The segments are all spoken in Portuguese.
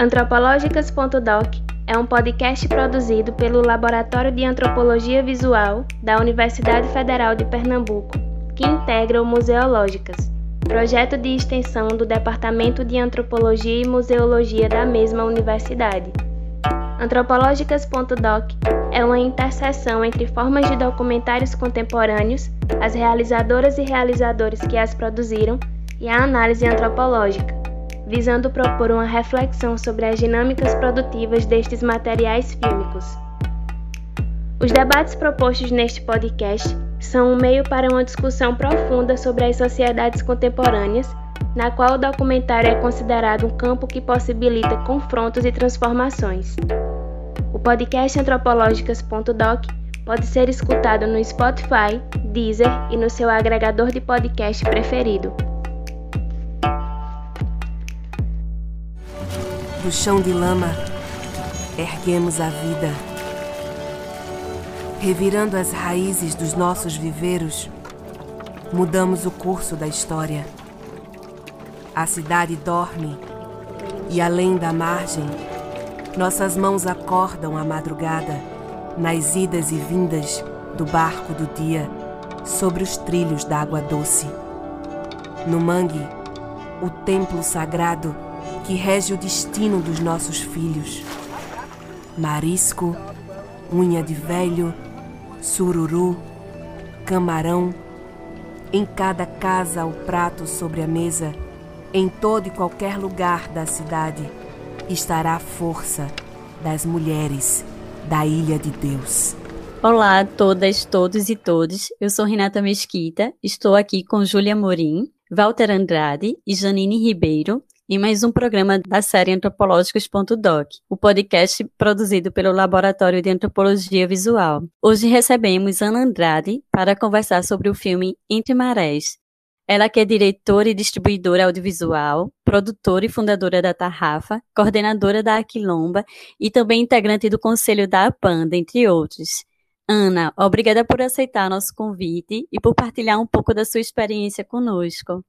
Antropológicas.doc é um podcast produzido pelo Laboratório de Antropologia Visual da Universidade Federal de Pernambuco, que integra o Museológicas, projeto de extensão do Departamento de Antropologia e Museologia da mesma universidade. Antropológicas.doc é uma interseção entre formas de documentários contemporâneos, as realizadoras e realizadores que as produziram e a análise antropológica, visando propor uma reflexão sobre as dinâmicas produtivas destes materiais fílmicos. Os debates propostos neste podcast são um meio para uma discussão profunda sobre as sociedades contemporâneas, na qual o documentário é considerado um campo que possibilita confrontos e transformações. O podcast antropológicas.doc pode ser escutado no Spotify, Deezer e no seu agregador de podcast preferido. Do chão de lama, erguemos a vida. Revirando as raízes dos nossos viveiros, mudamos o curso da história. A cidade dorme e além da margem, nossas mãos acordam a madrugada nas idas e vindas do barco do dia sobre os trilhos da água doce. No mangue, o templo sagrado que rege o destino dos nossos filhos. Marisco, unha de velho, sururu, camarão, em cada casa o prato sobre a mesa, em todo e qualquer lugar da cidade estará a força das mulheres da Ilha de Deus. Olá a todas, todos e todos. Eu sou Renata Mesquita, estou aqui com Júlia Morim, Walter Andrade e Janine Ribeiro em mais um programa da série Antropológicos.doc, o podcast produzido pelo Laboratório de Antropologia Visual. Hoje recebemos Ana Andrade para conversar sobre o filme Entre Marés, ela que é diretora e distribuidora audiovisual, produtora e fundadora da Tarrafa, coordenadora da Aquilomba e também integrante do conselho da APAN, entre outros. Ana, obrigada por aceitar nosso convite e por partilhar um pouco da sua experiência conosco.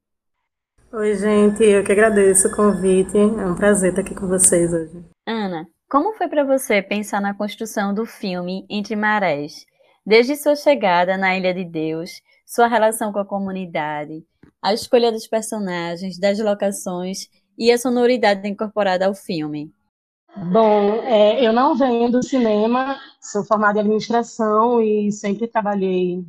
Oi, gente, eu que agradeço o convite. É um prazer estar aqui com vocês hoje. Ana, como foi para você pensar na construção do filme Entre Marés? Desde sua chegada na Ilha de Deus, sua relação com a comunidade, a escolha dos personagens, das locações e a sonoridade incorporada ao filme? Bom, é, eu não venho do cinema, sou formada em administração e sempre trabalhei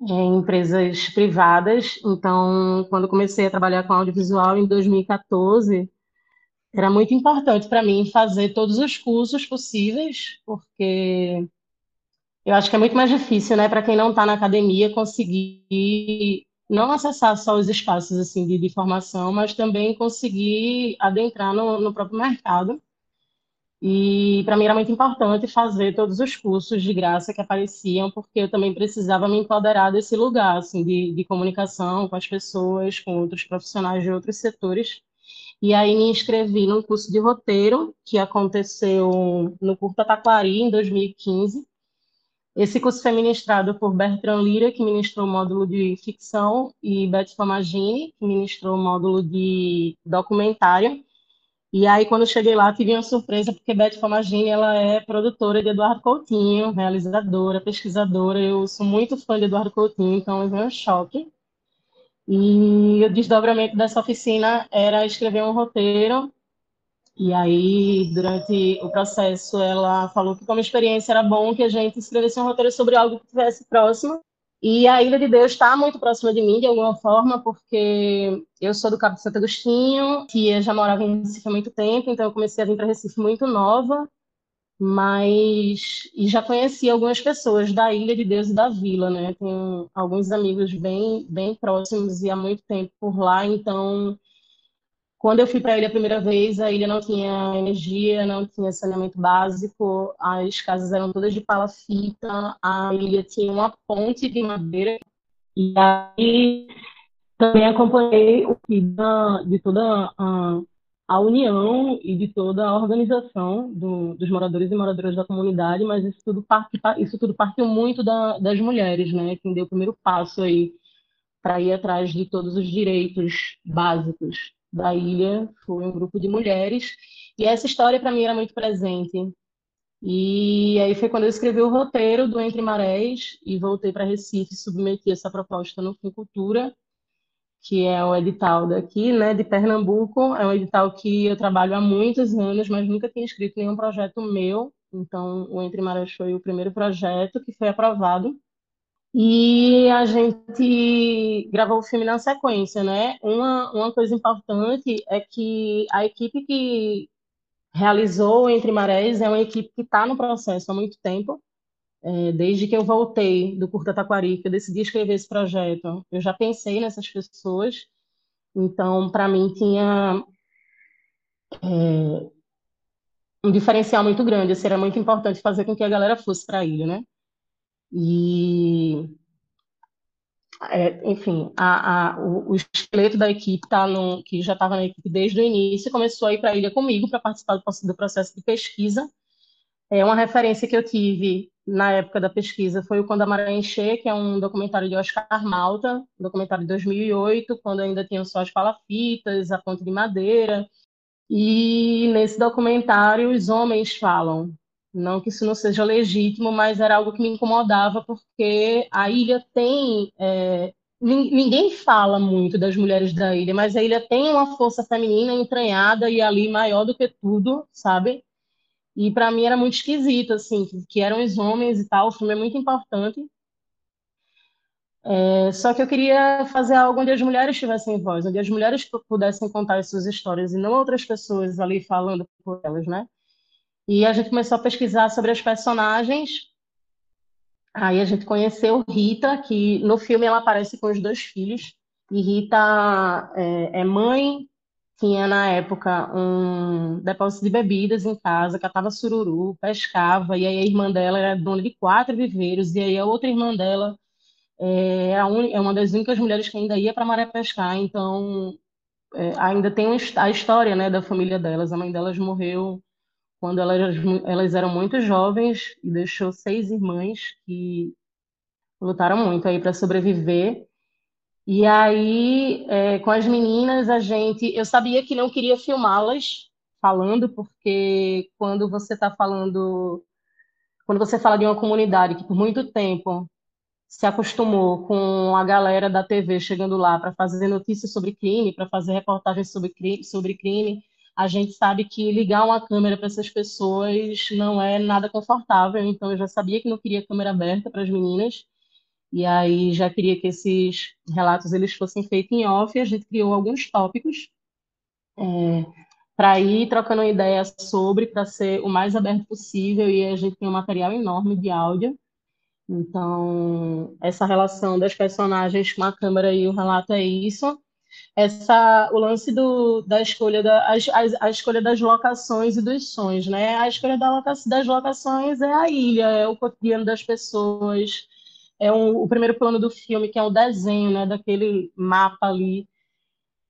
em empresas privadas. Então, quando comecei a trabalhar com audiovisual em 2014, era muito importante para mim fazer todos os cursos possíveis, porque eu acho que é muito mais difícil, né, para quem não está na academia conseguir não acessar só os espaços assim de, de formação, mas também conseguir adentrar no, no próprio mercado. E para mim era muito importante fazer todos os cursos de graça que apareciam, porque eu também precisava me empoderar desse lugar assim de, de comunicação com as pessoas, com outros profissionais de outros setores. E aí me inscrevi num curso de roteiro que aconteceu no Curta Taquari em 2015 esse curso foi ministrado por Bertrand Lira, que ministrou o módulo de ficção, e Beth Famagini, que ministrou o módulo de documentário. E aí, quando eu cheguei lá, tive uma surpresa, porque Beth Famagini, ela é produtora de Eduardo Coutinho, realizadora, pesquisadora. Eu sou muito fã de Eduardo Coutinho, então eu vi um choque. E o desdobramento dessa oficina era escrever um roteiro e aí, durante o processo, ela falou que como experiência era bom que a gente escrevesse um roteiro sobre algo que estivesse próximo. E a Ilha de Deus está muito próxima de mim, de alguma forma, porque eu sou do Cabo de Santo Agostinho, que já morava em Recife há muito tempo, então eu comecei a vir para Recife muito nova, mas e já conheci algumas pessoas da Ilha de Deus e da Vila, né? Tenho alguns amigos bem, bem próximos e há muito tempo por lá, então quando eu fui para a ilha a primeira vez, a ilha não tinha energia, não tinha saneamento básico, as casas eram todas de palafita, a ilha tinha uma ponte de madeira, e aí também acompanhei o que de toda a, a, união e de toda a organização do, dos moradores e moradoras da comunidade, mas isso tudo, parte, isso tudo partiu muito da, das mulheres, né? Quem deu o primeiro passo aí para ir atrás de todos os direitos básicos da ilha foi um grupo de mulheres, e essa história para mim era muito presente. E aí foi quando eu escrevi o roteiro do Entre Marés e voltei para Recife e submeti essa proposta no Fim Cultura, que é o edital daqui, né, de Pernambuco. É um edital que eu trabalho há muitos anos, mas nunca tinha escrito nenhum projeto meu. Então, o Entre Marés foi o primeiro projeto que foi aprovado. E a gente gravou o filme na sequência, né? Uma, uma coisa importante é que a equipe que realizou Entre Marés é uma equipe que está no processo há muito tempo. É, desde que eu voltei do Curta Taquari, que eu decidi escrever esse projeto, eu já pensei nessas pessoas. Então, para mim, tinha é, um diferencial muito grande. Era muito importante fazer com que a galera fosse para a ilha, né? E, é, enfim, a, a, o, o, esqueleto da equipe tá no, que já estava na equipe desde o início, começou a ir para a ilha comigo para participar do, do, processo de pesquisa. É uma referência que eu tive na época da pesquisa foi o Quando a Maré Encher, que é um documentário de Oscar Malta, um documentário de 2008, quando ainda tinham só as palafitas, a ponte de madeira. E nesse documentário os homens falam, não que isso não seja legítimo, mas era algo que me incomodava, porque a ilha tem. É, ninguém fala muito das mulheres da ilha, mas a ilha tem uma força feminina entranhada e ali maior do que tudo, sabe? E para mim era muito esquisito, assim, que eram os homens e tal. O filme é muito importante. É, só que eu queria fazer algo onde as mulheres tivessem voz, onde as mulheres pudessem contar as suas histórias e não outras pessoas ali falando por elas, né? E a gente começou a pesquisar sobre as personagens. Aí a gente conheceu Rita, que no filme ela aparece com os dois filhos. E Rita é, é mãe, tinha na época um depósito de bebidas em casa, catava sururu, pescava, e aí a irmã dela era dona de quatro viveiros, e aí a outra irmã dela é, é, uma das únicas mulheres que ainda ia para maré pescar, então é, ainda tem a história né, da família delas. A mãe delas morreu quando elas, elas eram muito jovens e deixou seis irmãs que lutaram muito aí para sobreviver. E aí, é, com as meninas, a gente, eu sabia que não queria filmá-las falando, porque quando você está falando, quando você fala de uma comunidade que por muito tempo se acostumou com a galera da TV chegando lá para fazer notícias sobre crime, para fazer reportagens sobre crime, sobre crime a gente sabe que ligar uma câmera para essas pessoas não é nada confortável, então eu já sabia que não queria câmera aberta para as meninas, e aí já queria que esses relatos eles fossem feitos em off, e a gente criou alguns tópicos é, para ir trocando ideia sobre, para ser o mais aberto possível, e a gente tem um material enorme de áudio, então essa relação das personagens com a câmera e o relato é isso, essa o lance do, da escolha da a, a, escolha das locações e dos sons, né? A escolha da loca, das locações é a ilha, é o cotidiano das pessoas, é um, o primeiro plano do filme que é o desenho, né? Daquele mapa ali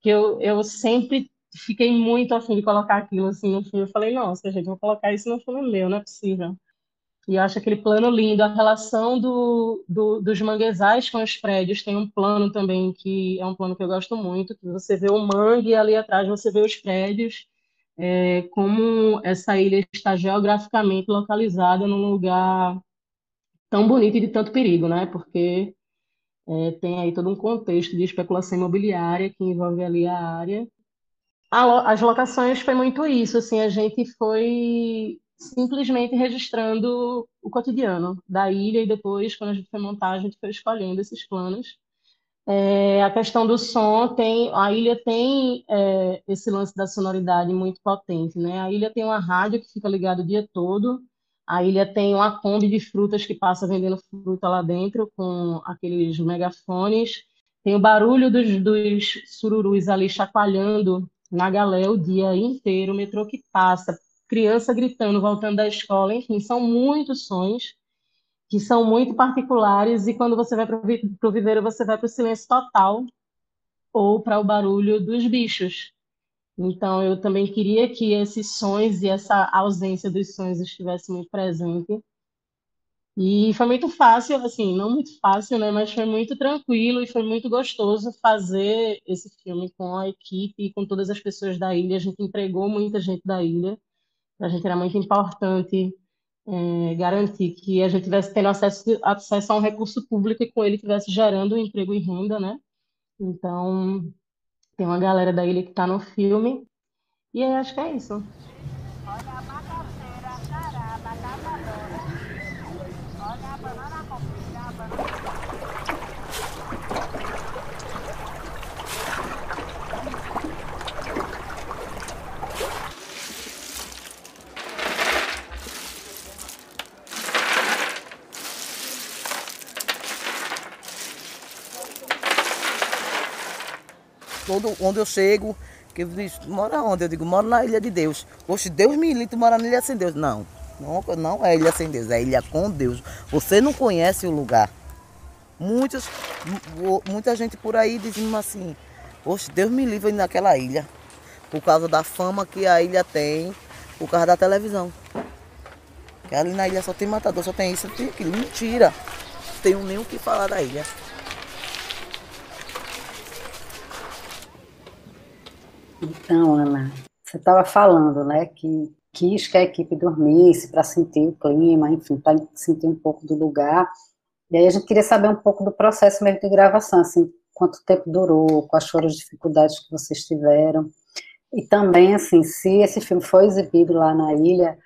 que eu, eu sempre fiquei muito afim de colocar aquilo assim no filme. Eu falei, nossa, gente, vou colocar isso no filme meu, não é possível. E acho aquele plano lindo. A relação do, do, dos manguezais com os prédios tem um plano também que é um plano que eu gosto muito, que você vê o mangue e ali atrás você vê os prédios, é, como essa ilha está geograficamente localizada num lugar tão bonito e de tanto perigo, né? Porque é, tem aí todo um contexto de especulação imobiliária que envolve ali a área. as locações foi muito isso, assim, a gente foi simplesmente registrando o cotidiano da ilha e depois, quando a gente foi montar, a gente foi escolhendo esses planos. É, a questão do som tem, a ilha tem é, esse lance da sonoridade muito potente, né? A ilha tem uma rádio que fica ligada o dia todo. A ilha tem uma Kombi de frutas que passa vendendo fruta lá dentro com aqueles megafones. Tem o barulho dos, dos sururus ali chacoalhando na galé o dia inteiro, o metrô que passa, criança gritando, voltando da escola, enfim, são muitos sons que são muito particulares e quando você vai para o viveiro, você vai para o silêncio total ou para o barulho dos bichos. Então, eu também queria que esses sons e essa ausência dos sons estivesse muito presente. E foi muito fácil, assim, não muito fácil, né, mas foi muito tranquilo e foi muito gostoso fazer esse filme com a equipe e com todas as pessoas da ilha. A gente empregou muita gente da ilha. Para a gente era muito importante é, garantir que a gente tivesse tendo acesso, acesso a um recurso público e com ele tivesse gerando emprego e renda, né? Então, tem uma galera da ilha que está no filme. E aí, acho que é isso. Todo onde eu chego, que mora onde? Eu digo, moro na Ilha de Deus. Poxa, Deus me livre, tu mora na Ilha sem Deus. Não, não, não é Ilha sem Deus, é Ilha com Deus. Você não conhece o lugar. Muitos, muita gente por aí dizendo assim, poxa, Deus me livre naquela ilha. Por causa da fama que a ilha tem, por causa da televisão. Que ali na ilha só tem matador, só tem isso, tem aquilo. Mentira. Não tenho nem o que falar da ilha. Então, Ana, você estava falando, né, que quis que a equipe dormisse para sentir o clima, enfim, para sentir um pouco do lugar. E aí a gente queria saber um pouco do processo mesmo de gravação, assim, quanto tempo durou, quais foram as dificuldades que vocês tiveram. E também, assim, se esse filme foi exibido lá na ilha,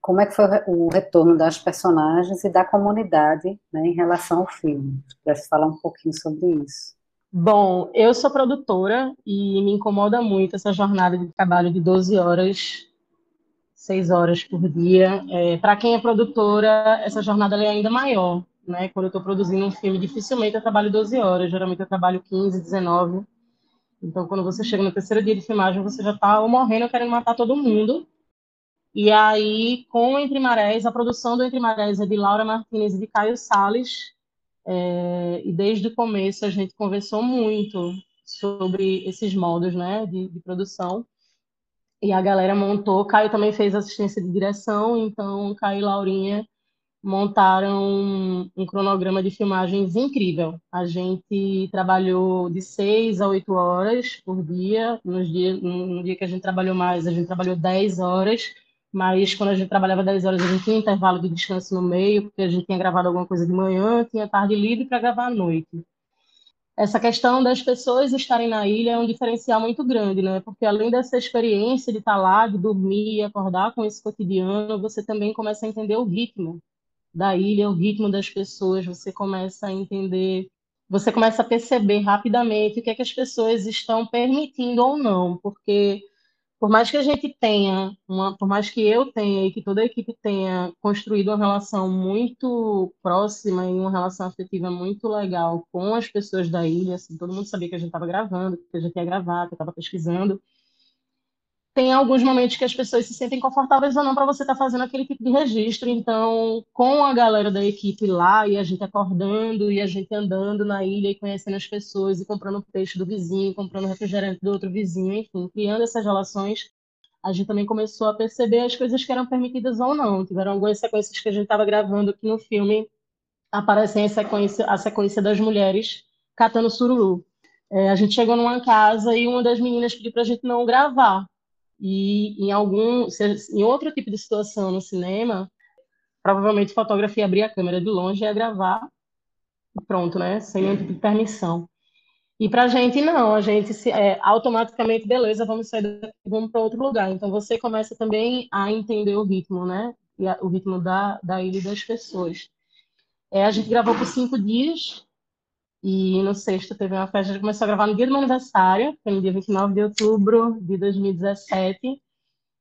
como é que foi o retorno das personagens e da comunidade né, em relação ao filme? Se pudesse falar um pouquinho sobre isso. Bom, eu sou produtora e me incomoda muito essa jornada de trabalho de 12 horas, 6 horas por dia. É, Para quem é produtora, essa jornada é ainda maior. Né? Quando eu estou produzindo um filme, dificilmente eu trabalho 12 horas, geralmente eu trabalho 15, 19. Então, quando você chega no terceiro dia de filmagem, você já está morrendo, querendo matar todo mundo. E aí, com Entre Marés, a produção do Entre Marés é de Laura Martinez e de Caio Salles, é, e desde o começo a gente conversou muito sobre esses modos né, de, de produção. E a galera montou. Caio também fez assistência de direção, então Caio e Laurinha montaram um, um, cronograma de filmagens incrível. A gente trabalhou de seis a oito horas por dia. Nos dia, no, dia que a gente trabalhou mais, a gente trabalhou dez horas mas quando a gente trabalhava 10 horas, a gente tinha intervalo de descanso no meio, porque a gente tinha gravado alguma coisa de manhã, tinha tarde livre para gravar à noite. Essa questão das pessoas estarem na ilha é um diferencial muito grande, né? Porque além dessa experiência de estar lá, de dormir e acordar com esse cotidiano, você também começa a entender o ritmo da ilha, o ritmo das pessoas, você começa a entender, você começa a perceber rapidamente o que é que as pessoas estão permitindo ou não, porque por mais que a gente tenha, uma, por mais que eu tenha e que toda a equipe tenha construído uma relação muito próxima e uma relação afetiva muito legal com as pessoas da ilha, assim, todo mundo sabia que a gente estava gravando, que a gente ia gravar, que eu estava pesquisando tem alguns momentos que as pessoas se sentem confortáveis ou não para você estar tá fazendo aquele tipo de registro. Então, com a galera da equipe lá e a gente acordando e a gente andando na ilha e conhecendo as pessoas e comprando peixe do vizinho, comprando refrigerante do outro vizinho, enfim, criando essas relações, a gente também começou a perceber as coisas que eram permitidas ou não. Tiveram algumas sequências que a gente estava gravando aqui no filme, aparecem a sequência, a sequência das mulheres catando sururu. É, a gente chegou numa casa e uma das meninas pediu para a gente não gravar, e em algum, em outro tipo de situação no cinema, provavelmente o fotógrafo ia abrir a câmera de longe e ia gravar pronto, né? Sem nenhum tipo de permissão. E para a gente não, a gente se, é, automaticamente, beleza, vamos sair daqui, vamos para outro lugar. Então você começa também a entender o ritmo, né? E a, o ritmo da, da ilha e das pessoas. É, a gente gravou por cinco dias, e no sexto teve uma festa, a gente começou a gravar no dia do meu aniversário, foi no dia 29 de outubro de 2017.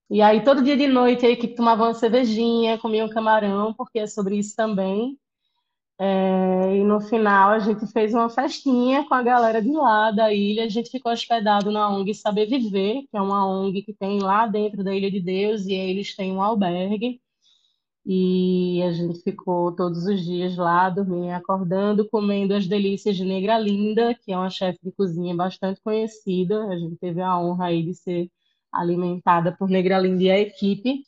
E aí, todo dia de noite, a equipe tomava uma cervejinha, comia um camarão, porque é sobre isso também. É, e no final, a gente fez uma festinha com a galera de lá da ilha. A gente ficou hospedado na ONG Saber Viver, que é uma ONG que tem lá dentro da Ilha de Deus, e eles têm um albergue. E a gente ficou todos os dias lá, dormindo acordando, comendo as delícias de Negra Linda, que é uma chefe de cozinha bastante conhecida. A gente teve a honra aí de ser alimentada por Negra Linda e a equipe.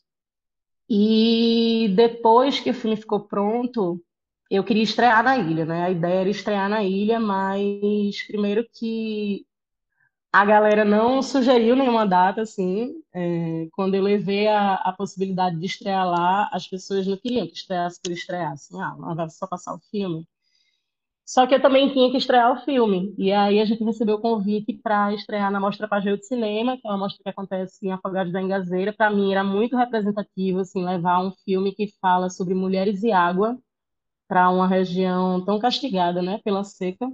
E depois que o filme ficou pronto, eu queria estrear na ilha, né? A ideia era estrear na ilha, mas primeiro que a galera não sugeriu nenhuma data, assim. É, quando eu levei a, a possibilidade de estrear lá, as pessoas não queriam que estreasse por estrear, assim, ah, não vai só passar o filme. Só que eu também tinha que estrear o filme. E aí a gente recebeu o convite para estrear na Mostra Pajeu de Cinema, que é uma mostra que acontece em Afogados da Engazeira. Para mim era muito representativo assim, levar um filme que fala sobre mulheres e água para uma região tão castigada né, pela seca.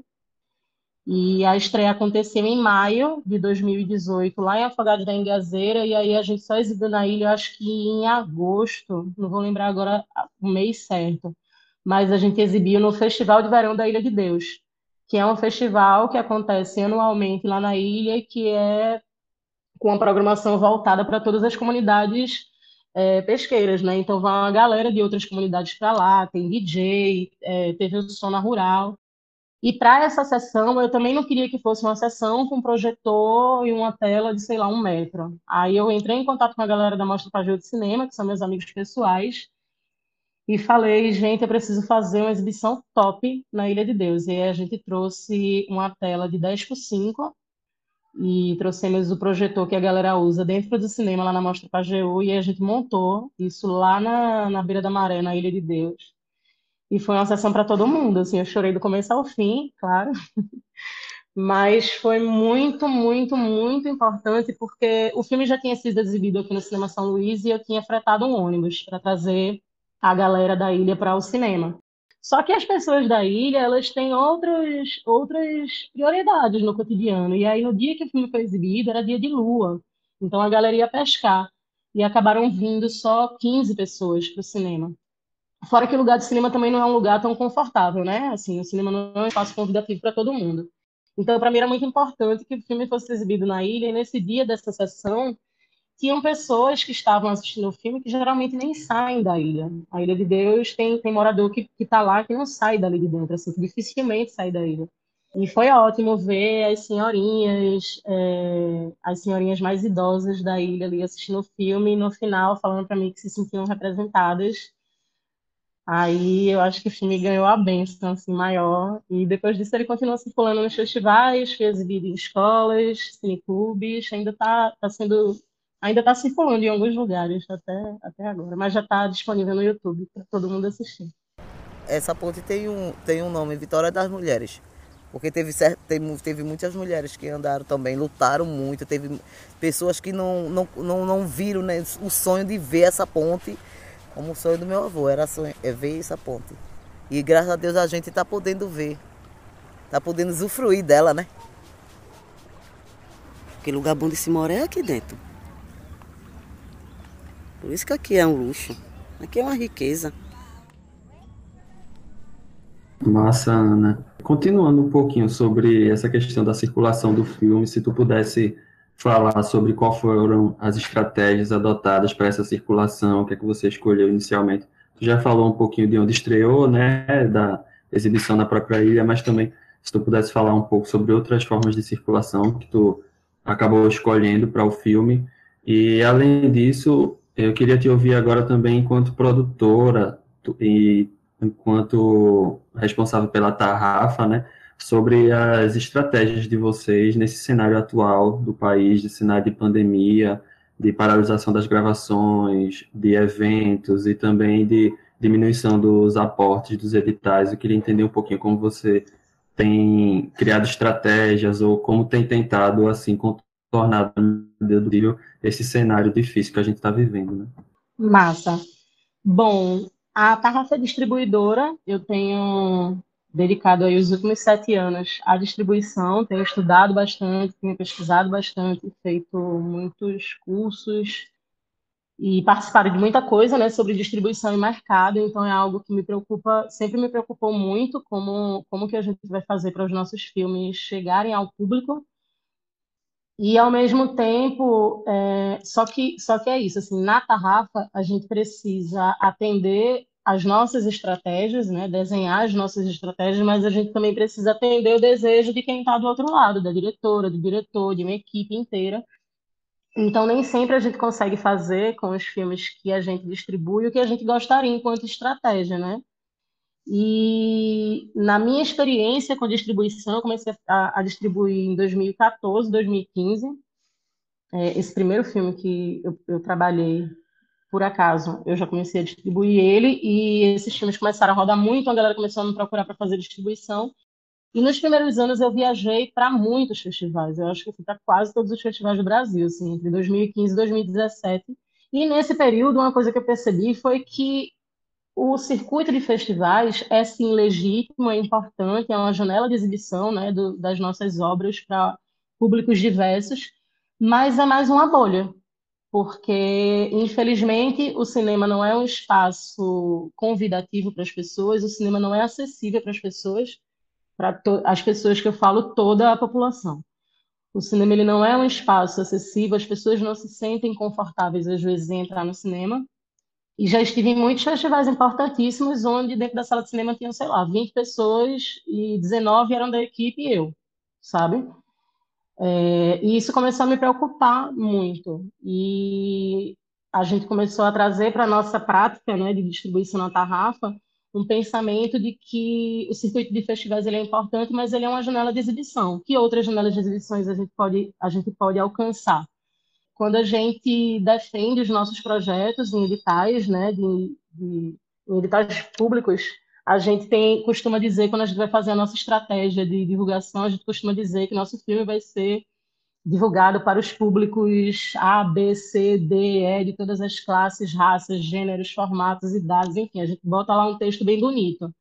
E a estreia aconteceu em maio de 2018, lá em Afogados da Engazeira, e aí a gente só exibiu na ilha, acho que em agosto, não vou lembrar agora o mês certo mas a gente exibiu no Festival de Verão da Ilha de Deus, que é um festival que acontece anualmente lá na ilha, que é com uma programação voltada para todas as comunidades é, pesqueiras, né? Então vai uma galera de outras comunidades para lá, tem DJ, é, teve o Sona Rural. E para essa sessão, eu também não queria que fosse uma sessão com projetor e uma tela de, sei lá, um metro. Aí eu entrei em contato com a galera da Mostra Pajô de Cinema, que são meus amigos pessoais, e falei, gente, eu preciso fazer uma exibição top na Ilha de Deus. E aí a gente trouxe uma tela de 10 por 5 e trouxemos o projetor que a galera usa dentro do cinema lá na Mostra Pajeú e a gente montou isso lá na, na beira da maré, na Ilha de Deus. E foi uma sessão para todo mundo, assim, eu chorei do começo ao fim, claro. Mas foi muito, muito, muito importante porque o filme já tinha sido exibido aqui no Cinema São Luís e eu tinha fretado um ônibus para trazer a galera da ilha para o cinema. Só que as pessoas da ilha, elas têm outros, outras prioridades no cotidiano. E aí, no dia que o filme foi exibido, era dia de lua. Então, a galera ia pescar. E acabaram vindo só 15 pessoas para o cinema. Fora que o lugar de cinema também não é um lugar tão confortável, né? Assim, o cinema não é um espaço convidativo para todo mundo. Então, para mim, era muito importante que o filme fosse exibido na ilha. E nesse dia dessa sessão, tinham pessoas que estavam assistindo o filme que geralmente nem saem da ilha. A Ilha de Deus tem, tem morador que está lá que não sai dali de dentro, assim, que dificilmente sai da ilha. E foi ótimo ver as senhorinhas, é, as senhorinhas mais idosas da ilha ali assistindo o filme e no final falando para mim que se sentiam representadas. Aí eu acho que o filme ganhou a benção assim, maior. E depois disso ele continua circulando nos festivais, foi exibido em escolas, cineclubes, ainda está tá sendo Ainda está circulando em alguns lugares até, até agora, mas já está disponível no YouTube para todo mundo assistir. Essa ponte tem um, tem um nome, Vitória das Mulheres. Porque teve, teve, teve muitas mulheres que andaram também, lutaram muito. Teve pessoas que não, não, não, não viram né, o sonho de ver essa ponte como o sonho do meu avô, era sonho, é ver essa ponte. E graças a Deus a gente está podendo ver, está podendo usufruir dela, né? Porque lugar bom de se morar é aqui dentro. Por isso que aqui é um luxo. Aqui é uma riqueza. Massa, Ana. Continuando um pouquinho sobre essa questão da circulação do filme, se tu pudesse falar sobre qual foram as estratégias adotadas para essa circulação, o que é que você escolheu inicialmente. Tu já falou um pouquinho de onde estreou, né, da exibição na própria ilha, mas também se tu pudesse falar um pouco sobre outras formas de circulação que tu acabou escolhendo para o filme. E além disso, eu queria te ouvir agora também enquanto produtora e enquanto responsável pela Tarrafa, né, sobre as estratégias de vocês nesse cenário atual do país, de cenário de pandemia, de paralisação das gravações, de eventos e também de diminuição dos aportes dos editais. Eu queria entender um pouquinho como você tem criado estratégias ou como tem tentado assim tornar possível esse cenário difícil que a gente está vivendo. Né? Massa. Bom, a Tarrafa Distribuidora, eu tenho dedicado aí os últimos sete anos à distribuição, tenho estudado bastante, tenho pesquisado bastante, feito muitos cursos e participado de muita coisa, né, sobre distribuição e mercado, então é algo que me preocupa, sempre me preocupou muito, como, como que a gente vai fazer para os nossos filmes chegarem ao público. E ao mesmo tempo, é, só que só que é isso, assim, na tarrafa a gente precisa atender as nossas estratégias, né, desenhar as nossas estratégias, mas a gente também precisa atender o desejo de quem está do outro lado, da diretora, do diretor, de uma equipe inteira. Então, nem sempre a gente consegue fazer com os filmes que a gente distribui o que a gente gostaria enquanto estratégia, né? E na minha experiência com distribuição, eu comecei a, a distribuir em 2014, 2015. É, esse primeiro filme que eu, eu trabalhei, por acaso, eu já comecei a distribuir ele e esses filmes começaram a rodar muito, a galera começou a me procurar para fazer distribuição. E nos primeiros anos eu viajei para muitos festivais. Eu acho que fui para quase todos os festivais do Brasil, assim, entre 2015 e 2017. E nesse período, uma coisa que eu percebi foi que o circuito de festivais é sim legítimo, é importante, é uma janela de exibição né, do, das nossas obras para públicos diversos, mas é mais uma bolha, porque infelizmente o cinema não é um espaço convidativo para as pessoas, o cinema não é acessível para as pessoas, para as pessoas que eu falo, toda a população. O cinema ele não é um espaço acessível, as pessoas não se sentem confortáveis às vezes em entrar no cinema, e já estive em muitos festivais importantíssimos, onde dentro da sala de cinema tinham, sei lá, 20 pessoas e 19 eram da equipe e eu, sabe? É, e isso começou a me preocupar muito. E a gente começou a trazer para a nossa prática né, de distribuição na tarrafa um pensamento de que o circuito de festivais ele é importante, mas ele é uma janela de exibição. Que outras janelas de exibições a gente pode, a gente pode alcançar? quando a gente defende os nossos projetos em editais, né, de, de em editais públicos, a gente tem costuma dizer quando a gente vai fazer a nossa estratégia de divulgação, a gente costuma dizer que nosso filme vai ser divulgado para os públicos A, B, C, D, E, de todas as classes, raças, gêneros, formatos, idades, enfim, a gente bota lá um texto bem bonito.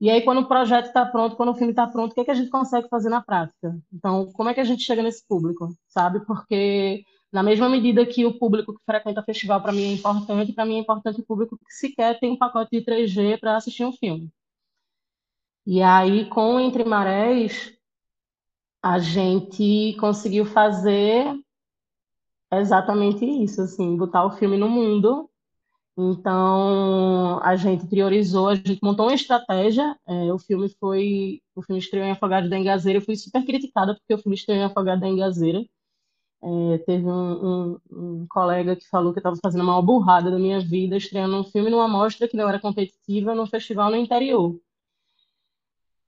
E aí, quando o projeto está pronto, quando o filme está pronto, o que, é que a gente consegue fazer na prática? Então, como é que a gente chega nesse público, sabe? Porque na mesma medida que o público que frequenta festival para mim é importante, para mim é importante o público que sequer tem um pacote de 3G para assistir um filme. E aí, com Entre Marés, a gente conseguiu fazer exatamente isso, assim, botar o filme no mundo. Então, a gente priorizou, a gente montou uma estratégia. É, o filme foi, o filme estreou em Afogado da Engazeira. Eu fui super criticada porque o filme estreou em Afogado da Engazeira. É, teve um, um, um, colega que falou que estava fazendo a maior burrada da minha vida, estreando um filme numa mostra que não era competitiva, num festival no interior.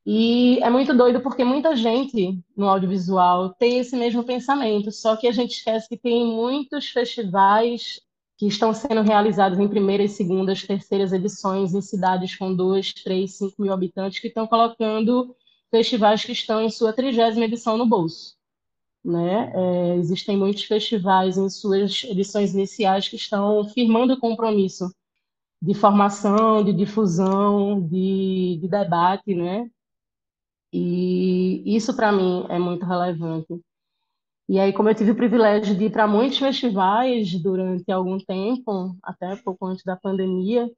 E é muito doido porque muita gente no audiovisual tem esse mesmo pensamento, só que a gente esquece que tem muitos festivais que estão sendo realizados em primeiras, segundas, terceiras edições em cidades com 2, 3, 5 mil habitantes que estão colocando festivais que estão em sua trigésima edição no bolso. Né? É, existem muitos festivais em suas edições iniciais que estão firmando o compromisso de formação, de difusão, de, de debate, né? E isso para mim é muito relevante. E aí, como eu tive o privilégio de ir para muitos festivais durante algum tempo, até pouco antes da pandemia,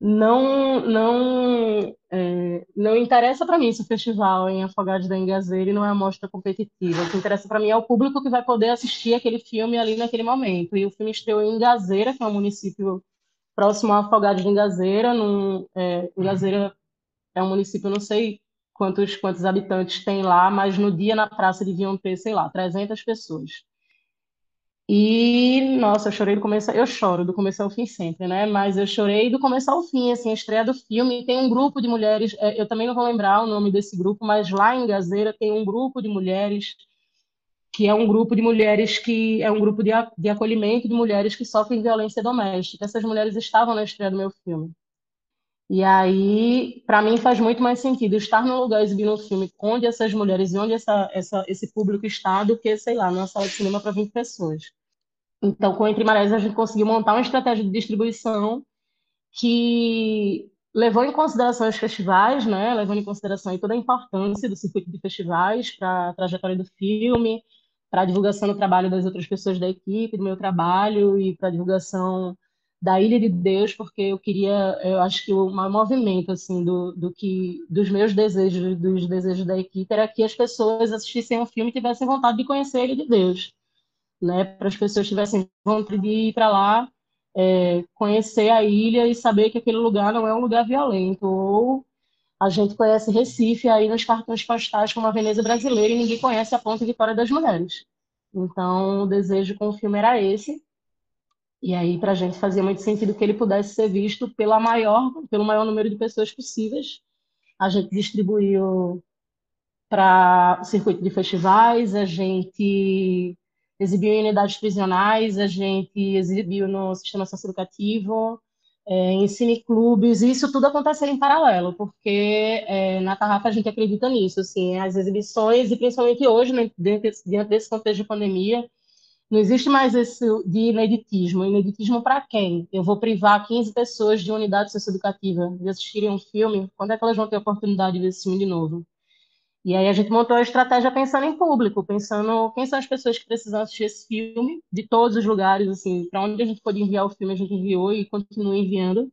não não é, não interessa para mim se o festival em Afogados da Engazeira não é uma mostra competitiva. O que interessa para mim é o público que vai poder assistir aquele filme ali naquele momento. E o filme estreou em Engazeira, que é um município próximo a Afogados de Engazeira. Num, é, Engazeira é um município, não sei quantos quantos habitantes tem lá, mas no dia na praça deviam ter, sei lá, 300 pessoas. E, nossa, eu chorei do começo, eu choro do começo ao fim sempre, né? Mas eu chorei do começo ao fim, assim, a estreia do filme. Tem um grupo de mulheres, é, eu também não vou lembrar o nome desse grupo, mas lá em Gazeira tem um grupo de mulheres que é um grupo de mulheres que é um grupo de, de acolhimento de mulheres que sofrem violência doméstica. Essas mulheres estavam na estreia do meu filme. E aí, para mim, faz muito mais sentido estar num lugar exibindo um filme onde essas mulheres e onde essa, essa, esse público está do que, sei lá, numa sala de cinema para 20 pessoas. Então, com Entre Marés, a gente conseguiu montar uma estratégia de distribuição que levou em consideração os festivais, né? levou em consideração toda a importância do circuito de festivais para a trajetória do filme, para a divulgação do trabalho das outras pessoas da equipe, do meu trabalho e para a divulgação da Ilha de Deus, porque eu queria, eu acho que o maior movimento assim do, do que dos meus desejos, dos desejos da equipe era que as pessoas assistissem ao filme e tivessem vontade de conhecer a Ilha de Deus né, para as pessoas tivessem vontade de ir para lá, é, conhecer a ilha e saber que aquele lugar não é um lugar violento. Ou a gente conhece Recife aí nos cartões postais como a Veneza brasileira e ninguém conhece a Ponte Vitória das Mulheres. Então, o desejo com o filme era esse. E aí, para a gente fazia muito sentido que ele pudesse ser visto pela maior, pelo maior número de pessoas possíveis. A gente distribuiu para o circuito de festivais, a gente exibiu em unidades prisionais, a gente exibiu no sistema socioeducativo, é, em cineclubes, e isso tudo aconteceu em paralelo, porque é, na Tarrafa a gente acredita nisso, assim, as exibições, e principalmente hoje, né, diante, desse contexto de pandemia, não existe mais esse de ineditismo. Ineditismo para quem? Eu vou privar 15 pessoas de unidade socioeducativa de assistirem um filme, quando é que elas vão ter a oportunidade de ver esse filme de novo? E aí a gente montou a estratégia pensando em público, pensando quem são as pessoas que precisam assistir esse filme, de todos os lugares, assim, para onde a gente pode enviar o filme, a gente enviou e continua enviando.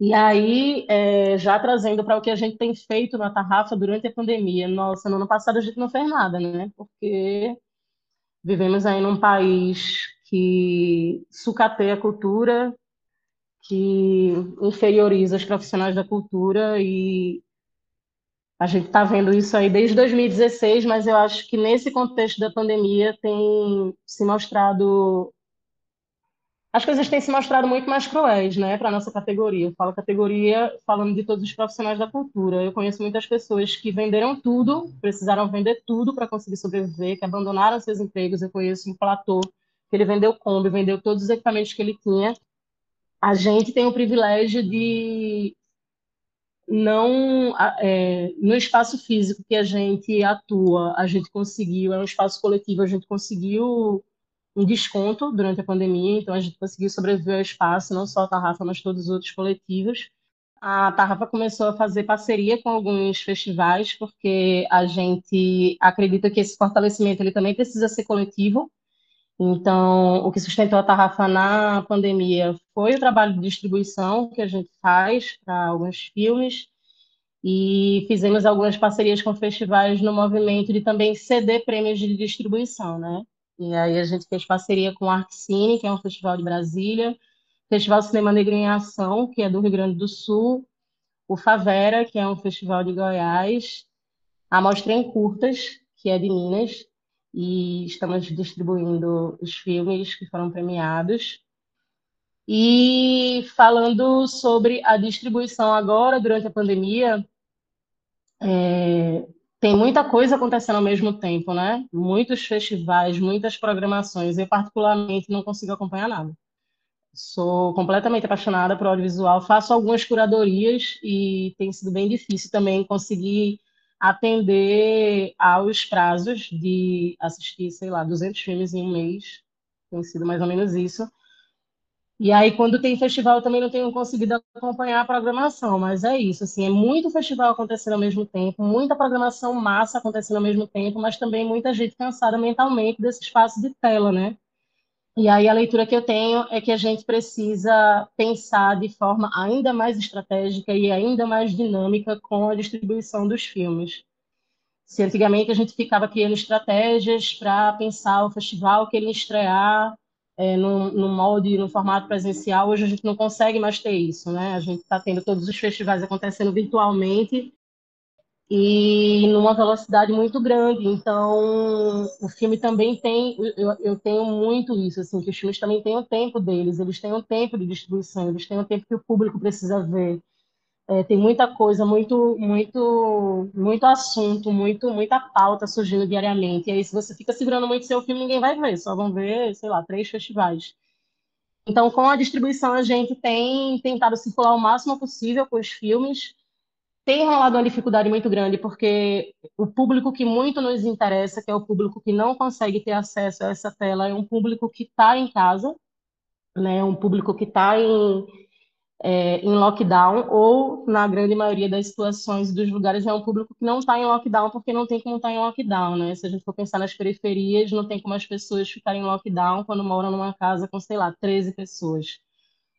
E aí, é, já trazendo para o que a gente tem feito na Tarrafa durante a pandemia, nossa, no ano passado a gente não fez nada, né? Porque vivemos aí num país que sucateia a cultura, que inferioriza os profissionais da cultura e a gente está vendo isso aí desde 2016, mas eu acho que nesse contexto da pandemia tem se mostrado. As coisas têm se mostrado muito mais cruéis, né, para a nossa categoria. Eu falo categoria falando de todos os profissionais da cultura. Eu conheço muitas pessoas que venderam tudo, precisaram vender tudo para conseguir sobreviver, que abandonaram seus empregos. Eu conheço um platô que ele vendeu Kombi, vendeu todos os equipamentos que ele tinha. A gente tem o privilégio de não é, no espaço físico que a gente atua, a gente conseguiu, é um espaço coletivo, a gente conseguiu um desconto durante a pandemia, então a gente conseguiu sobreviver ao espaço, não só a Tarrafa, mas todos os outros coletivos. A Tarrafa começou a fazer parceria com alguns festivais, porque a gente acredita que esse fortalecimento ele também precisa ser coletivo, então, o que sustentou a Tarrafa na pandemia foi o trabalho de distribuição que a gente faz para alguns filmes e fizemos algumas parcerias com festivais no movimento de também ceder prêmios de distribuição, né? E aí a gente fez parceria com o Arcine, que é um festival de Brasília, Festival Cinema Negro em Ação, que é do Rio Grande do Sul, o Favera, que é um festival de Goiás, a Mostra em Curtas, que é de Minas, e estamos distribuindo os filmes que foram premiados. E falando sobre a distribuição agora, durante a pandemia, é, tem muita coisa acontecendo ao mesmo tempo, né? Muitos festivais, muitas programações. Eu, particularmente, não consigo acompanhar nada. Sou completamente apaixonada por audiovisual, faço algumas curadorias e tem sido bem difícil também conseguir atender aos prazos de assistir, sei lá, 200 filmes em um mês. Tem sido mais ou menos isso. E aí, quando tem festival, também não tenho conseguido acompanhar a programação, mas é isso, assim, é muito festival acontecendo ao mesmo tempo, muita programação massa acontecendo ao mesmo tempo, mas também muita gente cansada mentalmente desse espaço de tela, né? E aí a leitura que eu tenho é que a gente precisa pensar de forma ainda mais estratégica e ainda mais dinâmica com a distribuição dos filmes. Se antigamente a gente ficava criando estratégias para pensar o festival que ele estrear é, no, no molde, no formato presencial, hoje a gente não consegue mais ter isso, né? A gente está tendo todos os festivais acontecendo virtualmente e numa velocidade muito grande. Então, o filme também tem, eu, eu tenho muito isso, assim, que os filmes também têm o tempo deles, eles têm o tempo de distribuição, eles têm o tempo que o público precisa ver. É, tem muita coisa, muito, muito, muito assunto, muito, muita pauta surgindo diariamente. E aí, se você fica segurando muito seu filme, ninguém vai ver, só vão ver, sei lá, três festivais. Então, com a distribuição, a gente tem tentado circular o máximo possível com os filmes, tem rolado uma dificuldade muito grande, porque o público que muito nos interessa, que é o público que não consegue ter acesso a essa tela, é um público que está em casa, né? um público que está em, é, em lockdown, ou, na grande maioria das situações dos lugares, é um público que não está em lockdown, porque não tem como estar tá em lockdown. Né? Se a gente for pensar nas periferias, não tem como as pessoas ficarem em lockdown quando moram numa casa com, sei lá, 13 pessoas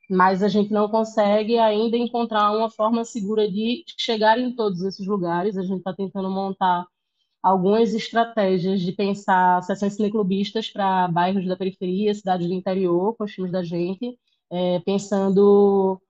mas a gente não consegue ainda encontrar uma forma segura de chegar em todos esses lugares. A gente está tentando montar algumas estratégias de pensar sessões cineclubistas para bairros da periferia, cidades do interior, com os filmes da gente, é, pensando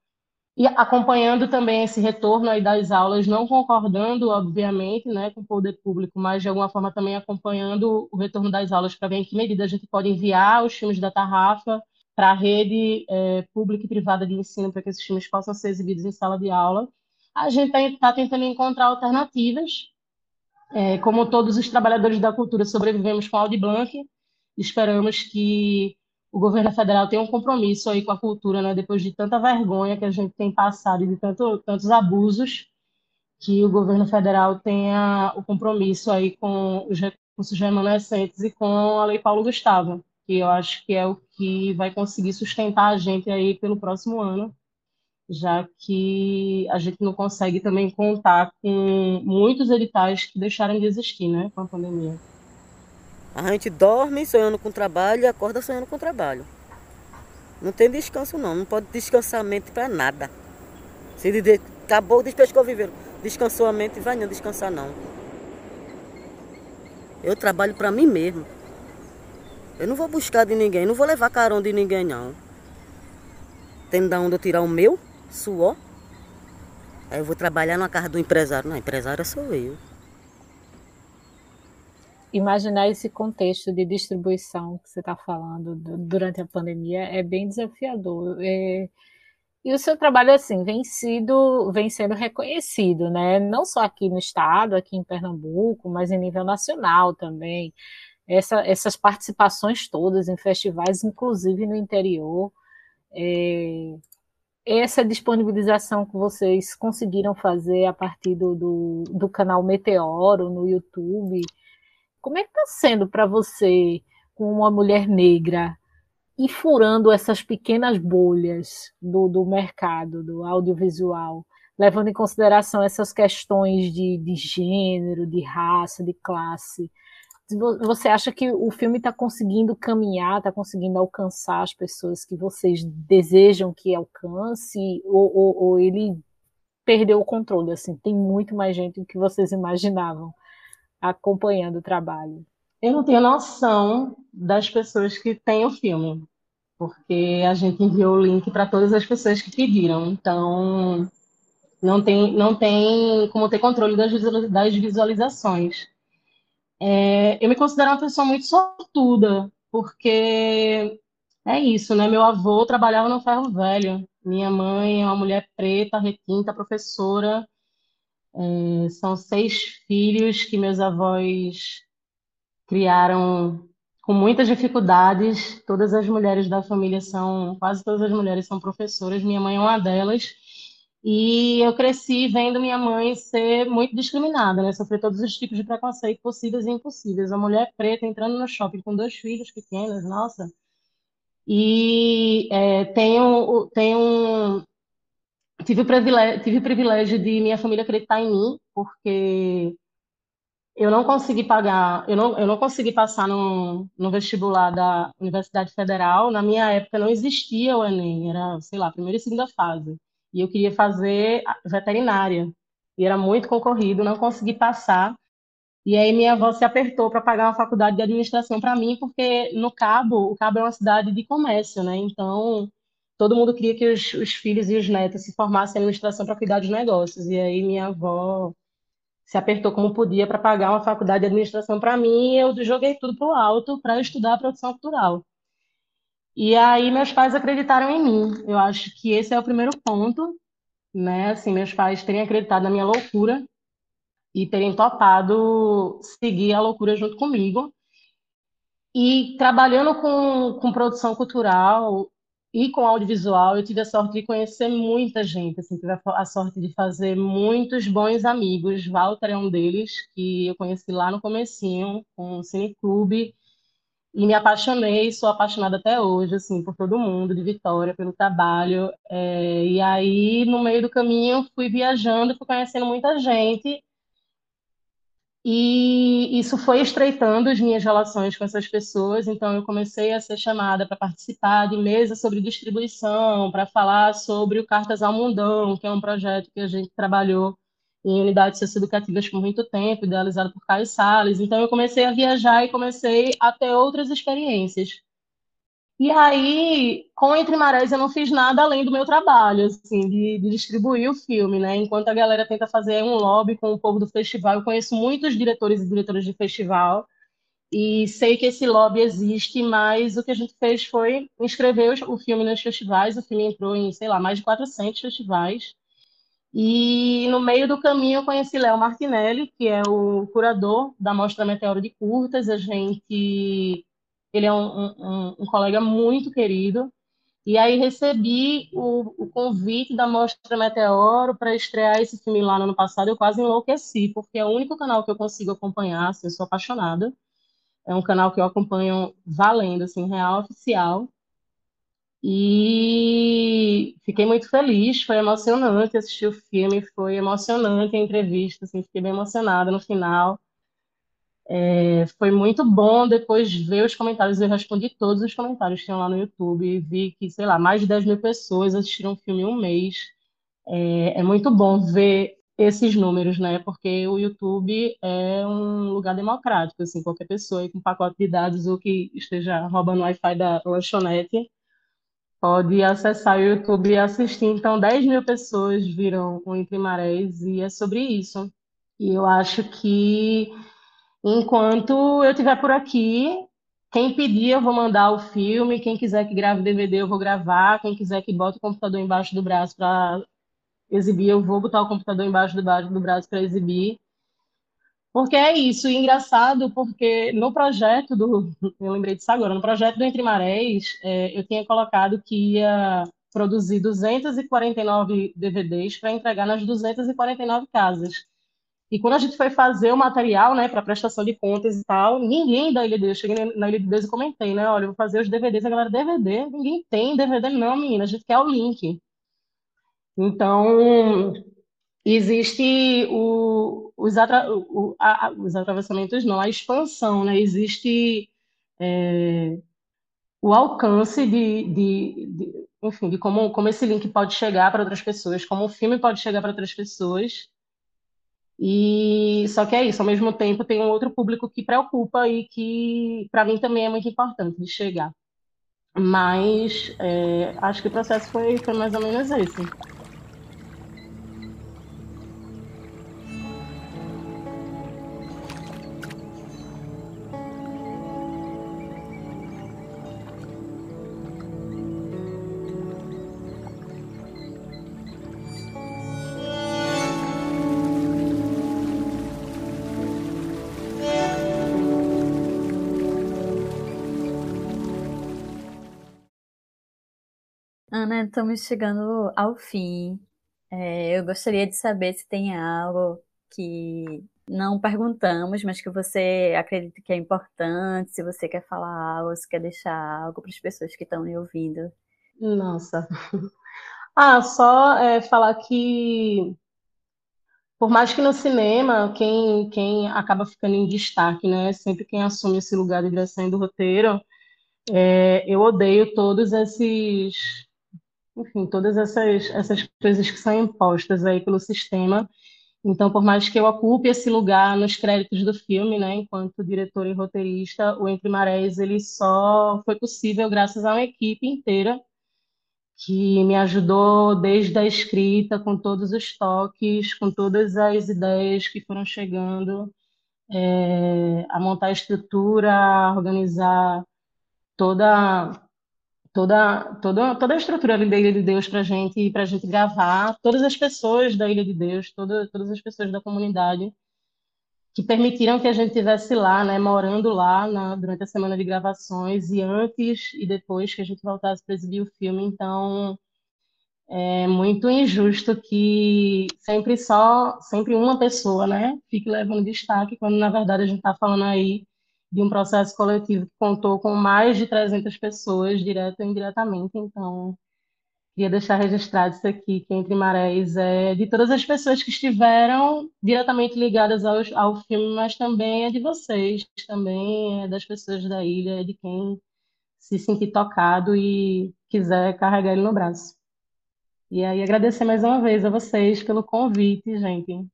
e acompanhando também esse retorno aí das aulas, não concordando, obviamente, né, com o poder público, mas de alguma forma também acompanhando o retorno das aulas para ver em que medida a gente pode enviar os filmes da Tarrafa para a rede é, pública e privada de ensino, para que esses filmes possam ser exibidos em sala de aula. A gente está tá tentando encontrar alternativas. É, como todos os trabalhadores da cultura sobrevivemos com Audi Blanc, esperamos que o governo federal tem um compromisso aí com a cultura, né? Depois de tanta vergonha que a gente tem passado e de tanto, tantos abusos, que o governo federal tenha o compromisso aí com os recursos remanescentes e com a Lei Paulo Gustavo, que eu acho que é o que vai conseguir sustentar a gente aí pelo próximo ano, já que a gente não consegue também contar com muitos editais que deixaram de existir, né, com a pandemia. A gente dorme sonhando com trabalho e acorda sonhando com trabalho. Não tem descanso não, não pode descansar a mente para nada. Se de, acabou, despescou viver, descansou a mente, vai não descansar não. Eu trabalho para mim mesmo. Eu não vou buscar de ninguém, não vou levar carão de ninguém não. Tem da onde eu tirar o meu suor. Aí eu vou trabalhar na casa do empresário. Não, empresário sou eu imaginar esse contexto de distribuição que você está falando durante a pandemia é bem desafiador. É, e o seu trabalho, assim, vem, sido, vem sendo reconhecido, né? Não só aqui no estado, aqui em Pernambuco, mas em nível nacional também. Essa, essas participações todas em festivais, inclusive no interior. É, essa disponibilização que vocês conseguiram fazer a partir do, do, do canal Meteoro no YouTube, como é que está sendo para você, com uma mulher negra, e furando essas pequenas bolhas do, do mercado, do audiovisual, levando em consideração essas questões de, de gênero, de raça, de classe? Você acha que o filme está conseguindo caminhar, está conseguindo alcançar as pessoas que vocês desejam que alcance, ou, ou, ou ele perdeu o controle? Assim, tem muito mais gente do que vocês imaginavam acompanhando o trabalho? Eu não tenho noção das pessoas que têm o filme, porque a gente enviou o link para todas as pessoas que pediram. Então, não tem, não tem como ter controle das, visualizações. É, eu me considero uma pessoa muito sortuda, porque é isso, né? Meu avô trabalhava no ferro velho. Minha mãe é uma mulher preta, retinta, professora. É, são seis filhos que meus avós criaram com muitas dificuldades. Todas as mulheres da família são, quase todas as mulheres são professoras. Minha mãe é uma delas. E eu cresci vendo minha mãe ser muito discriminada, né? Sofrer todos os tipos de preconceito possíveis e impossíveis. A mulher preta entrando no shopping com dois filhos pequenos, nossa. E é, tenho, tenho tive o privilégio, tive o privilégio de minha família acreditar em mim, porque eu não consegui pagar, eu não, eu não consegui passar no, no vestibular da Universidade Federal. Na minha época não existia o Enem, era, sei lá, primeira e segunda fase. E eu queria fazer veterinária. E era muito concorrido, não consegui passar. E aí minha avó se apertou para pagar uma faculdade de administração para mim, porque no Cabo, o Cabo é uma cidade de comércio, né? Então, todo mundo queria que os, os filhos e os netos se formassem em administração para cuidar dos negócios. E aí minha avó se apertou como podia para pagar uma faculdade de administração para mim e eu joguei tudo para o alto para estudar produção cultural. E aí meus pais acreditaram em mim. Eu acho que esse é o primeiro ponto, né? Assim, meus pais terem acreditado na minha loucura e terem topado seguir a loucura junto comigo. E trabalhando com, com produção cultural, e com audiovisual, eu tive a sorte de conhecer muita gente, assim, tive a sorte de fazer muitos bons amigos. Walter é um deles, que eu conheci lá no comecinho, com o Cineclube, e me apaixonei, sou apaixonada até hoje, assim, por todo mundo, de Vitória, pelo trabalho. É, e aí, no meio do caminho, fui viajando, fui conhecendo muita gente, e isso foi estreitando as minhas relações com essas pessoas, então eu comecei a ser chamada para participar de mesas sobre distribuição, para falar sobre o Cartas ao Mundão, que é um projeto que a gente trabalhou em unidades socioeducativas por muito tempo, idealizado por Caio Salles. Então eu comecei a viajar e comecei a ter outras experiências. E aí, com Entre Marés, eu não fiz nada além do meu trabalho, assim, de, de, distribuir o filme, né? Enquanto a galera tenta fazer um lobby com o povo do festival, eu conheço muitos diretores e diretoras de festival e sei que esse lobby existe, mas o que a gente fez foi inscrever o filme nos festivais. O filme entrou em, sei lá, mais de 400 festivais. E no meio do caminho eu conheci Léo Martinelli, que é o curador da Mostra Meteoro de Curtas. A gente ele é um, um, um colega muito querido. E aí recebi o, o convite da Mostra Meteoro para estrear esse filme lá no ano passado. Eu quase enlouqueci, porque é o único canal que eu consigo acompanhar, assim, eu sou apaixonada. É um canal que eu acompanho valendo, assim, real oficial. E fiquei muito feliz, foi emocionante assistir o filme, foi emocionante a entrevista, assim, fiquei bem emocionada no final. É, foi muito bom depois ver os comentários. Eu respondi todos os comentários que tinham lá no YouTube vi que, sei lá, mais de 10 mil pessoas assistiram o filme em um mês. É, é muito bom ver esses números, né? Porque o YouTube é um lugar democrático, assim, qualquer pessoa com pacote de dados ou que esteja roubando o Wi-Fi da lanchonete pode acessar o YouTube e assistir. Então, 10 mil pessoas viram o Entre Marés e é sobre isso. E eu acho que Enquanto eu estiver por aqui, quem pedir, eu vou mandar o filme. Quem quiser que grave DVD, eu vou gravar. Quem quiser que bote o computador embaixo do braço para exibir, eu vou botar o computador embaixo do, do braço para exibir. Porque é isso, e engraçado, porque no projeto do. Eu lembrei disso agora, no projeto do Entre Marés, é, eu tinha colocado que ia produzir 249 DVDs para entregar nas 249 casas. E quando a gente foi fazer o material, né, para prestação de contas e tal, ninguém da de Deus, cheguei na Ilha de e comentei, né, olha, eu vou fazer os DVDs, a galera, DVD? Ninguém tem DVD não, menina, a gente quer o link. Então, existe o, os, atra, o, a, os atravessamentos, não, a expansão, né, existe é, o alcance de, de, de, enfim, de como, como esse link pode chegar para outras pessoas, como o filme pode chegar para outras pessoas, e só que é isso, ao mesmo tempo tem um outro público que preocupa e que para mim também é muito importante de chegar. Mas é, acho que o processo foi, foi mais ou menos esse. Ana, estamos chegando ao fim. É, eu gostaria de saber se tem algo que não perguntamos, mas que você acredita que é importante, se você quer falar algo, se quer deixar algo para as pessoas que estão me ouvindo. Nossa. Ah, só é, falar que, por mais que no cinema, quem, quem acaba ficando em destaque, né, sempre quem assume esse lugar de direção do roteiro, é, eu odeio todos esses enfim, todas essas, essas coisas que são impostas aí pelo sistema. Então, por mais que eu ocupe esse lugar nos créditos do filme, né, enquanto diretor e roteirista, o Entre Marés ele só foi possível graças a uma equipe inteira que me ajudou desde a escrita, com todos os toques, com todas as ideias que foram chegando, é, a montar a estrutura, a organizar toda toda, toda, toda a estrutura da Ilha de Deus para gente, a gente gravar, todas as pessoas da Ilha de Deus, toda, todas as pessoas da comunidade que permitiram que a gente estivesse lá, né, morando lá na, durante a semana de gravações e antes e depois que a gente voltasse para exibir o filme. Então, é muito injusto que sempre só, sempre uma pessoa, né, fique levando destaque, quando na verdade a gente está falando aí de um processo coletivo que contou com mais de 300 pessoas, direto e indiretamente. Então, queria deixar registrado isso aqui, que Entre Marés é de todas as pessoas que estiveram diretamente ligadas ao, ao filme, mas também é de vocês, também é das pessoas da ilha, é de quem se sentir tocado e quiser carregar ele no braço. E aí agradecer mais uma vez a vocês pelo convite, gente.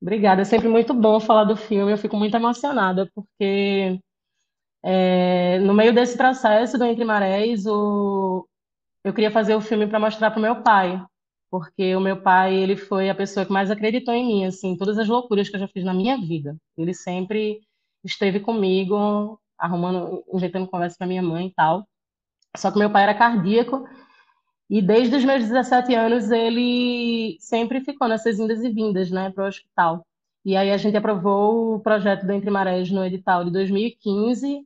Obrigada, é sempre muito bom falar do filme. Eu fico muito emocionada, porque É, no meio desse processo do Entre Marés, o, eu queria fazer o filme para mostrar para o meu pai, porque o meu pai ele foi a pessoa que mais acreditou em mim, assim, todas as loucuras que eu já fiz na minha vida. Ele sempre esteve comigo, arrumando, injetando conversa para minha mãe e tal. Só que meu pai era cardíaco e desde os meus 17 anos ele sempre ficou nessas indas e vindas, né, para o hospital. E aí a gente aprovou o projeto do Entre Marés no edital de 2015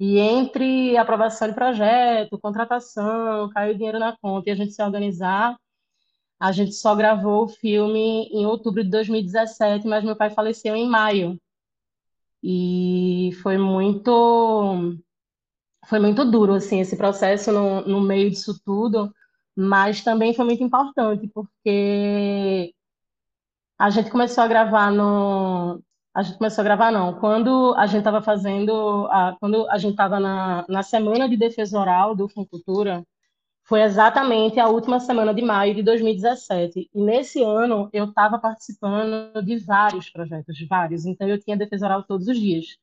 e entre aprovação de projeto, contratação, caiu dinheiro na conta e a gente se organizar, a gente só gravou o filme em outubro de 2017, mas meu pai faleceu em maio. E foi muito foi muito duro assim esse processo no, no meio disso tudo, mas também foi muito importante porque a gente começou a gravar no a gente começou a gravar não quando a gente estava fazendo a, quando a gente estava na, na semana de defesa oral do Funcultura foi exatamente a última semana de maio de 2017 e nesse ano eu estava participando de vários projetos vários. Então eu tinha defesa oral todos os dias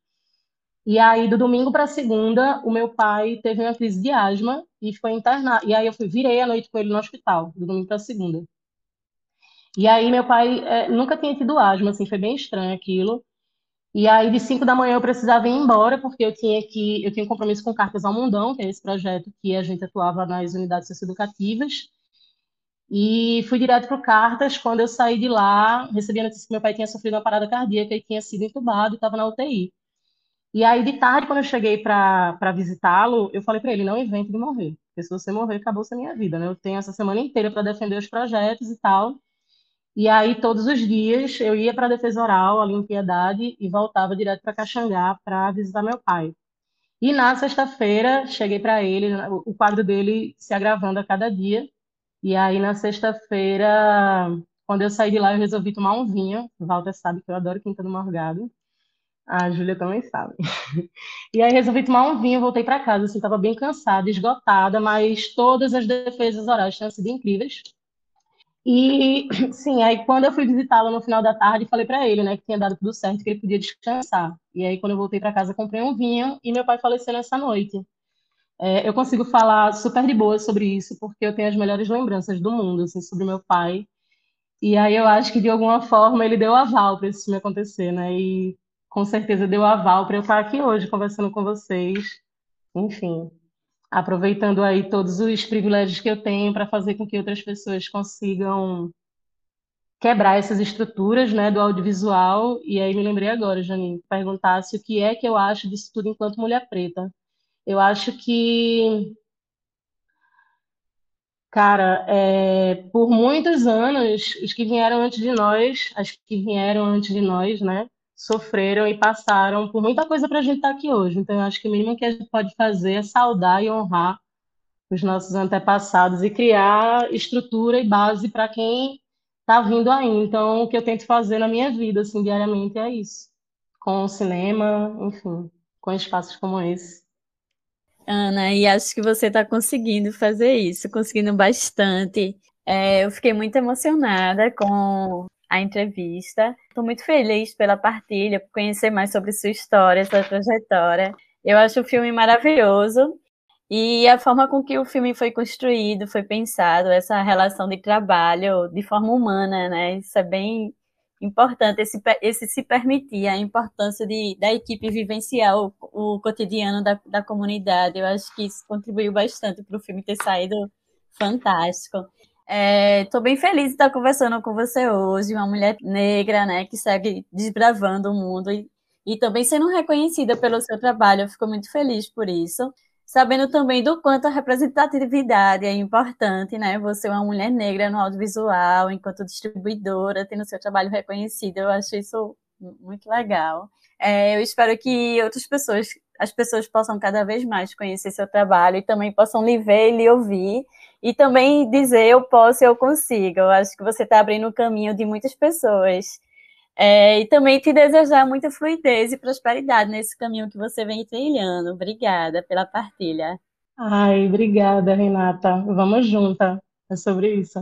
e aí, do domingo para segunda, o meu pai teve uma crise de asma e foi internado. E aí, eu fui, virei a noite com ele no hospital, do domingo para segunda. E aí, meu pai é, nunca tinha tido asma, assim, foi bem estranho aquilo. E aí, de 5 da manhã, eu precisava ir embora, porque eu tinha que eu tinha um compromisso com Cartas ao Mundão, que é esse projeto que a gente atuava nas unidades socioeducativas. E fui direto para o Cartas. Quando eu saí de lá, recebi a notícia que meu pai tinha sofrido uma parada cardíaca e tinha sido entubado e estava na UTI. E aí, de tarde, quando eu cheguei para visitá-lo, eu falei para ele: não invente de morrer, porque se você morrer, acabou-se a minha vida, né? Eu tenho essa semana inteira para defender os projetos e tal. E aí, todos os dias, eu ia para a defesa oral, ali em Piedade, e voltava direto para Caxangá para visitar meu pai. E na sexta-feira, cheguei para ele, o quadro dele se agravando a cada dia. E aí, na sexta-feira, quando eu saí de lá, eu resolvi tomar um vinho. O Walter sabe que eu adoro Quinta do Morgado. A Júlia também sabe. E aí resolvi tomar um vinho, voltei para casa, assim, estava bem cansada, esgotada, mas todas as defesas orais tinham sido incríveis. E, sim, aí quando eu fui visitá-lo no final da tarde, falei para ele, né, que tinha dado tudo certo, que ele podia descansar. E aí quando eu voltei para casa, comprei um vinho e meu pai faleceu nessa noite. É, eu consigo falar super de boa sobre isso, porque eu tenho as melhores lembranças do mundo, assim, sobre meu pai. E aí eu acho que de alguma forma ele deu aval para isso me acontecer, né? E com certeza deu aval para eu estar aqui hoje conversando com vocês. Enfim, aproveitando aí todos os privilégios que eu tenho para fazer com que outras pessoas consigam quebrar essas estruturas, né, do audiovisual. E aí me lembrei agora, Janine, perguntasse o que é que eu acho disso tudo enquanto mulher preta. Eu acho que Cara, é, por muitos anos, os que vieram antes de nós, as que vieram antes de nós, né, sofreram e passaram por muita coisa para a gente estar tá aqui hoje. Então, eu acho que o mínimo que a gente pode fazer é saudar e honrar os nossos antepassados e criar estrutura e base para quem está vindo aí. Então, o que eu tento fazer na minha vida, assim, diariamente é isso. Com o cinema, enfim, com espaços como esse. Ana, e acho que você está conseguindo fazer isso, conseguindo bastante. É, eu fiquei muito emocionada com a entrevista. Estou muito feliz pela partilha, por conhecer mais sobre sua história, sua trajetória. Eu acho o filme maravilhoso e a forma com que o filme foi construído, foi pensado, essa relação de trabalho de forma humana, né? Isso é bem importante, esse, esse se permitir, a importância de, da equipe vivenciar o, o cotidiano da, da comunidade. Eu acho que isso contribuiu bastante para o filme ter saído fantástico. Estou é, bem feliz de estar conversando com você hoje, uma mulher negra, né, que segue desbravando o mundo e, e também sendo reconhecida pelo seu trabalho. Eu fico muito feliz por isso. Sabendo também do quanto a representatividade é importante, né? Você é uma mulher negra no audiovisual, enquanto distribuidora, tendo seu trabalho reconhecido. Eu acho isso muito legal. É, eu espero que outras pessoas, as pessoas possam cada vez mais conhecer seu trabalho e também possam lhe ver e lhe ouvir e também dizer eu posso eu consigo. Eu acho que você está abrindo o caminho de muitas pessoas. É, e também te desejar muita fluidez e prosperidade nesse caminho que você vem trilhando. Obrigada pela partilha. Ai, obrigada, Renata. Vamos juntas. É sobre isso.